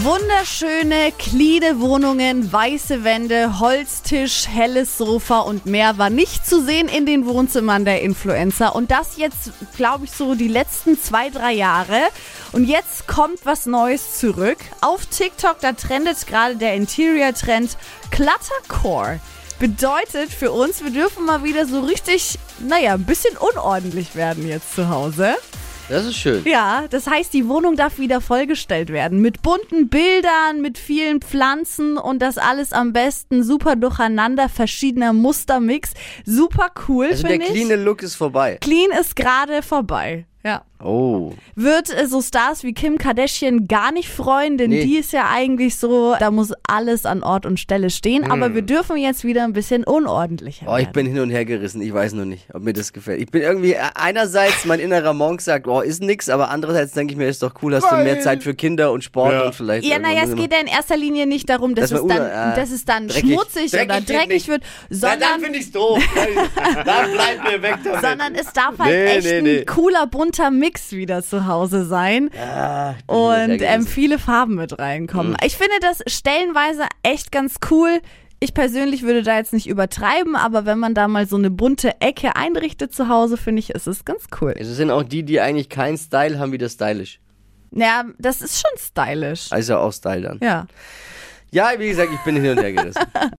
Wunderschöne, cleane Wohnungen, weiße Wände, Holztisch, helles Sofa und mehr war nicht zu sehen in den Wohnzimmern der Influencer. Und das jetzt, glaube ich, so die letzten zwei, drei Jahre. Und jetzt kommt was Neues zurück. Auf TikTok, da trendet gerade der Interior-Trend Cluttercore. Bedeutet für uns, wir dürfen mal wieder so richtig, naja, ein bisschen unordentlich werden jetzt zu Hause. Das ist schön. Ja, das heißt, die Wohnung darf wieder vollgestellt werden. Mit bunten Bildern, mit vielen Pflanzen und das alles am besten super durcheinander, verschiedener Mustermix. Super cool, Also der finde ich. cleane Look ist vorbei. Clean ist gerade vorbei. Ja. Oh. Wird äh, so Stars wie Kim Kardashian gar nicht freuen, denn Nee. die ist ja eigentlich so, da muss alles an Ort und Stelle stehen. Aber wir dürfen jetzt wieder ein bisschen unordentlicher Hm. Oh, ich werden. bin hin und her gerissen. Ich weiß noch nicht, ob mir das gefällt. Ich bin irgendwie, äh, einerseits, mein innerer Monk sagt, oh, ist nix, aber andererseits denke ich mir, ist doch cool, hast du mehr Zeit für Kinder und Sport und vielleicht. Ja, naja, es ich geht ja in erster Linie nicht darum, dass, Dass es, man dann, äh, dass es dann dreckig. schmutzig Dreckig oder dreckig nicht. wird, mal- Ja, dann sondern, finde ich's doof. dann bleib mir weg damit. sondern es darf halt Nee, echt nee, ein cooler, bunter Mix wieder zu Hause sein Ah, und ähm, viele Farben mit reinkommen. Mhm. Ich finde das stellenweise echt ganz cool. Ich persönlich würde da jetzt nicht übertreiben, aber wenn man da mal so eine bunte Ecke einrichtet zu Hause, finde ich, ist es ganz cool. Es sind auch die, die eigentlich keinen Style haben, wieder stylisch. Ja, das ist schon stylisch. Also auch Style dann. Ja. Ja, wie gesagt, ich bin hin und her gerissen.